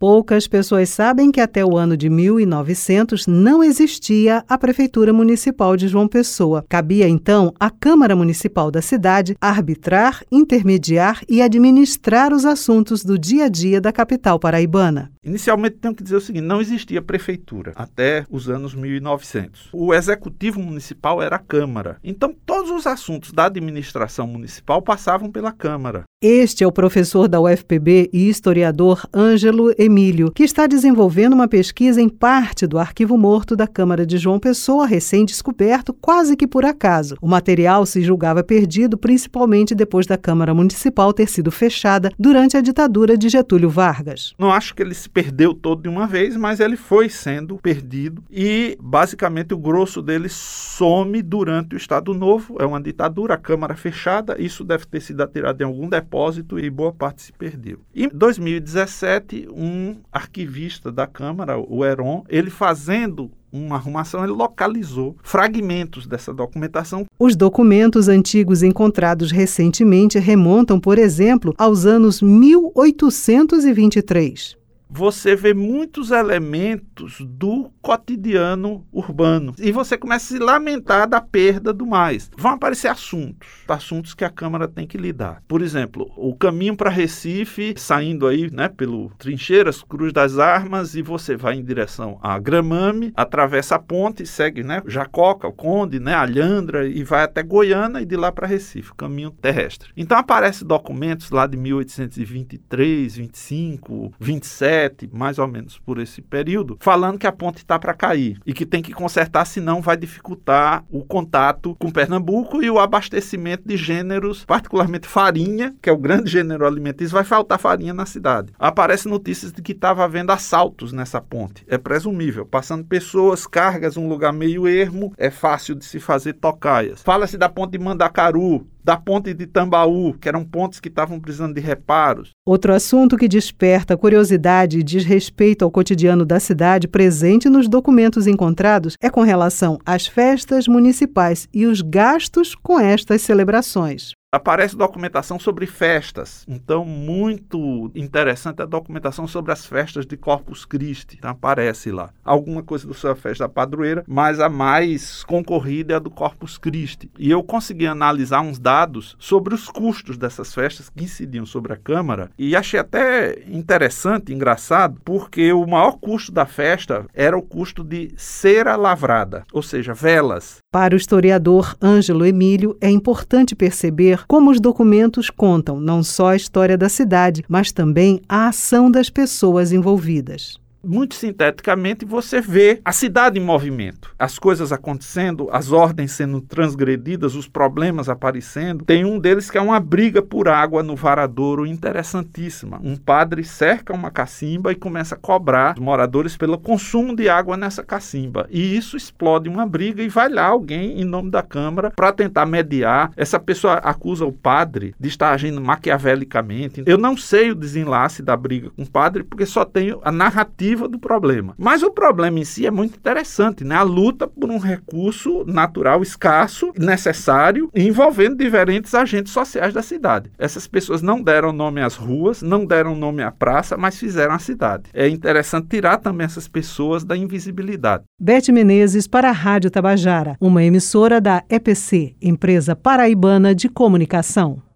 Poucas pessoas sabem que até o ano de 1900 não existia a Prefeitura Municipal de João Pessoa. Cabia então à Câmara Municipal da cidade arbitrar, intermediar e administrar os assuntos do dia a dia da capital paraibana. Inicialmente, tenho que dizer o seguinte: não existia prefeitura até os anos 1900. O executivo municipal era a Câmara. Então, todos os assuntos da administração municipal passavam pela Câmara. Este é o professor da UFPB e historiador Ângelo Emílio, que está desenvolvendo uma pesquisa em parte do arquivo morto da Câmara de João Pessoa, recém-descoberto, quase que por acaso. O material se julgava perdido, principalmente depois da Câmara Municipal ter sido fechada durante a ditadura de Getúlio Vargas. Não acho que ele se perdeu todo de uma vez, mas ele foi sendo perdido e basicamente o grosso dele some durante o Estado Novo. É uma ditadura, a Câmara fechada, isso deve ter sido atirado em algum depósito e boa parte se perdeu. Em 2017, um arquivista da Câmara, o Heron, ele fazendo uma arrumação, ele localizou fragmentos dessa documentação. Os documentos antigos encontrados recentemente remontam, por exemplo, aos anos 1823 você vê muitos elementos do cotidiano urbano e você começa a se lamentar da perda do mais. Vão aparecer assuntos, assuntos que a Câmara tem que lidar. Por exemplo, o caminho para Recife, saindo aí, né, pelo Trincheiras, Cruz das Armas e você vai em direção a Gramame, atravessa a ponte, segue, né, Jacoca, o Conde, né, Alhandra e vai até Goiânia e de lá para Recife, caminho terrestre. Então aparecem documentos lá de 1823, 25, 27 mais ou menos por esse período, falando que a ponte está para cair e que tem que consertar, senão vai dificultar o contato com Pernambuco e o abastecimento de gêneros, particularmente farinha, que é o grande gênero alimentício, vai faltar farinha na cidade. Aparecem notícias de que estava havendo assaltos nessa ponte. É presumível, passando pessoas, cargas, um lugar meio ermo, é fácil de se fazer tocaias. Fala-se da ponte de Mandacaru, da ponte de Tambaú, que eram pontes que estavam precisando de reparos. Outro assunto que desperta curiosidade e diz respeito ao cotidiano da cidade presente nos documentos encontrados é com relação às festas municipais e os gastos com estas celebrações aparece documentação sobre festas. Então, muito interessante a documentação sobre as festas de Corpus Christi. Então, aparece lá. Alguma coisa do sua festa padroeira, mas a mais concorrida é a do Corpus Christi. E eu consegui analisar uns dados sobre os custos dessas festas que incidiam sobre a Câmara e achei até interessante, engraçado, porque o maior custo da festa era o custo de cera lavrada, ou seja, velas. Para o historiador Ângelo Emílio, é importante perceber como os documentos contam não só a história da cidade, mas também a ação das pessoas envolvidas muito sinteticamente, você vê a cidade em movimento, as coisas acontecendo, as ordens sendo transgredidas, os problemas aparecendo. Tem um deles que é uma briga por água no varadouro interessantíssima. Um padre cerca uma cacimba e começa a cobrar os moradores pelo consumo de água nessa cacimba. E isso explode uma briga e vai lá alguém em nome da Câmara para tentar mediar. Essa pessoa acusa o padre de estar agindo maquiavelicamente. Eu não sei o desenlace da briga com o padre porque só tenho a narrativa do problema. Mas o problema em si é muito interessante, né? A luta por um recurso natural escasso, necessário, envolvendo diferentes agentes sociais da cidade. Essas pessoas não deram nome às ruas, não deram nome à praça, mas fizeram a cidade. É interessante tirar também essas pessoas da invisibilidade. Beth Menezes para a Rádio Tabajara, uma emissora da EPC, Empresa Paraibana de Comunicação.